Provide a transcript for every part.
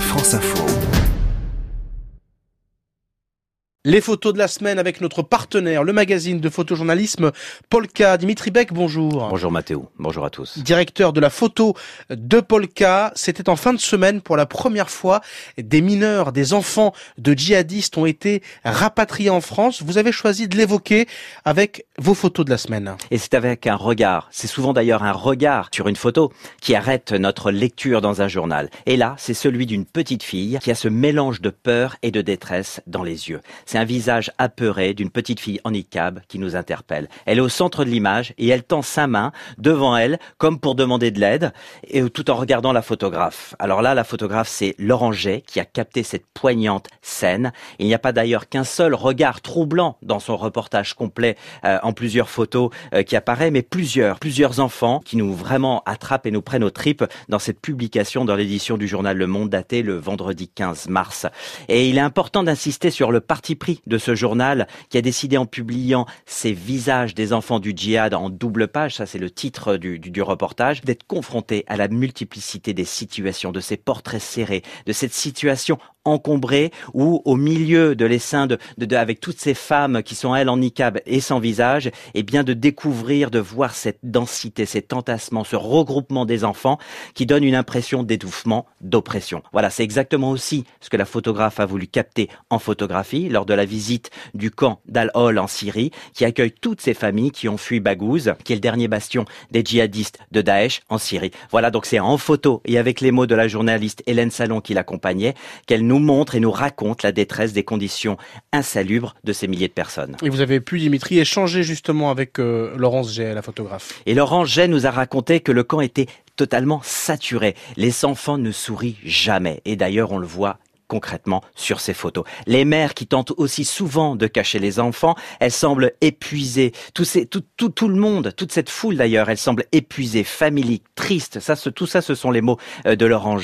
France Info. Les photos de la semaine avec notre partenaire, le magazine de photojournalisme Polka. Dimitri Beck, bonjour. Bonjour Mathéo, bonjour à tous. Directeur de la photo de Polka, c'était en fin de semaine pour la première fois des mineurs, des enfants de djihadistes ont été rapatriés en France. Vous avez choisi de l'évoquer avec vos photos de la semaine. Et c'est avec un regard, c'est souvent d'ailleurs un regard sur une photo qui arrête notre lecture dans un journal. Et là, c'est celui d'une petite fille qui a ce mélange de peur et de détresse dans les yeux. C'est un visage apeuré d'une petite fille en niqab qui nous interpelle. Elle est au centre de l'image et elle tend sa main devant elle comme pour demander de l'aide et tout en regardant la photographe. Alors là, la photographe, c'est Jet qui a capté cette poignante scène. Il n'y a pas d'ailleurs qu'un seul regard troublant dans son reportage complet euh, en plusieurs photos euh, qui apparaît, mais plusieurs, plusieurs enfants qui nous vraiment attrapent et nous prennent aux tripes dans cette publication dans l'édition du journal Le Monde datée le vendredi 15 mars. Et il est important d'insister sur le parti pris de ce journal qui a décidé en publiant ces visages des enfants du djihad en double page, ça c'est le titre du, du, du reportage, d'être confronté à la multiplicité des situations, de ces portraits serrés, de cette situation encombrée ou au milieu de l'essaim de, de, de, avec toutes ces femmes qui sont elles en niqab et sans visage, et eh bien de découvrir, de voir cette densité, cet entassement, ce regroupement des enfants qui donne une impression d'étouffement, d'oppression. Voilà, c'est exactement aussi ce que la photographe a voulu capter en photographie lors de la visite du camp d'Al-Hol en Syrie, qui accueille toutes ces familles qui ont fui Baghouz, qui est le dernier bastion des djihadistes de Daesh en Syrie. Voilà, donc c'est en photo et avec les mots de la journaliste Hélène Salon qui l'accompagnait, qu'elle nous montre et nous raconte la détresse des conditions insalubres de ces milliers de personnes. Et vous avez pu, Dimitri, échanger justement avec euh, Laurence Jay, la photographe. Et Laurence Jay nous a raconté que le camp était totalement saturé. Les enfants ne sourient jamais. Et d'ailleurs, on le voit concrètement sur ces photos. Les mères qui tentent aussi souvent de cacher les enfants, elles semblent épuisées. Tout, le monde, toute cette foule d'ailleurs, elle semble épuisée, familique, triste. Ça, tout ça, ce sont les mots euh, de Laurent.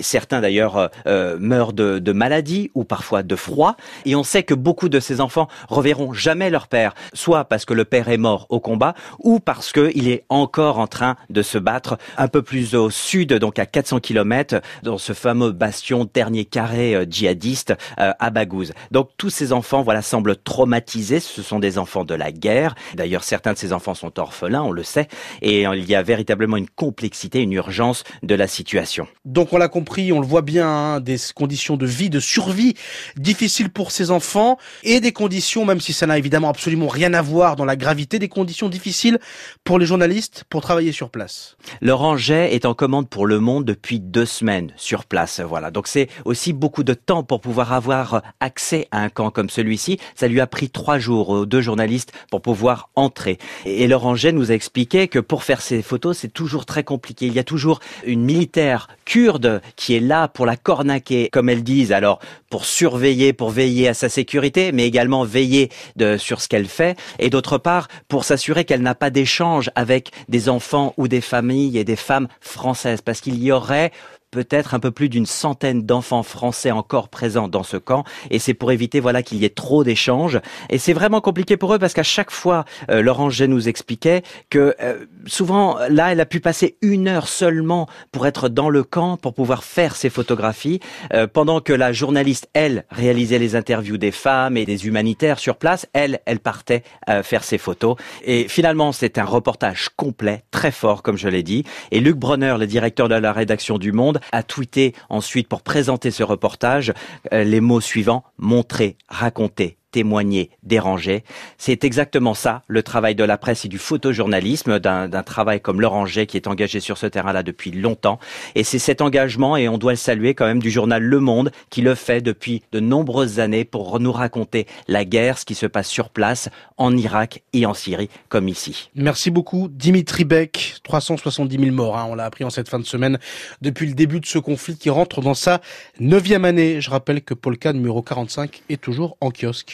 Certains d'ailleurs euh, euh, meurent de, de maladie ou parfois de froid. Et on sait que beaucoup de ces enfants reverront jamais leur père, soit parce que le père est mort au combat, ou parce qu'il est encore en train de se battre un peu plus au sud, donc à 400 km, dans ce fameux bastion dernier carré euh, djihadistes euh, à Baghouz. Donc tous ces enfants voilà semblent traumatisés, ce sont des enfants de la guerre. D'ailleurs certains de ces enfants sont orphelins, on le sait, et il y a véritablement une complexité, une urgence de la situation. Donc on l'a compris, on le voit bien, hein, des conditions de vie, de survie difficiles pour ces enfants et des conditions, même si ça n'a évidemment absolument rien à voir dans la gravité, des conditions difficiles pour les journalistes pour travailler sur place. Laurent Jay est en commande pour Le Monde depuis deux semaines sur place. Voilà, donc c'est aussi beaucoup de temps pour pouvoir avoir accès à un camp comme celui-ci. Ça lui a pris trois jours aux deux journalistes pour pouvoir entrer. Et Laurent Jay nous a expliqué que pour faire ces photos, c'est toujours très compliqué. Il y a toujours une militaire kurde qui est là pour la cornaquer, comme elles disent, alors pour surveiller, pour veiller à sa sécurité, mais également veiller sur ce qu'elle fait, et d'autre part pour s'assurer qu'elle n'a pas d'échange avec des enfants ou des familles et des femmes françaises, parce qu'il y aurait peut-être un peu plus d'une centaine d'enfants français encore présents dans ce camp. Et c'est pour éviter voilà qu'il y ait trop d'échanges. Et c'est vraiment compliqué pour eux parce qu'à chaque fois euh, Laurent G nous expliquait que euh, souvent là elle a pu passer une heure seulement pour être dans le camp pour pouvoir faire ses photographies euh, pendant que la journaliste elle réalisait les interviews des femmes et des humanitaires sur place. Elle elle partait euh, faire ses photos. Et finalement c'est un reportage complet très fort comme je l'ai dit. Et Luc Bronner le directeur de la rédaction du Monde a tweeté ensuite pour présenter ce reportage euh, les mots suivants montrer, raconter, témoigner, déranger. C'est exactement ça, le travail de la presse et du photojournalisme, d'un travail comme Jet qui est engagé sur ce terrain-là depuis longtemps. Et c'est cet engagement, et on doit le saluer quand même, du journal Le Monde qui le fait depuis de nombreuses années pour nous raconter la guerre, ce qui se passe sur place, en Irak et en Syrie, comme ici. Merci beaucoup, Dimitri Beck. 370 000 morts, hein, on l'a appris en cette fin de semaine, depuis le début de ce conflit qui rentre dans sa neuvième année. Je rappelle que Polka numéro 45 est toujours en kiosque.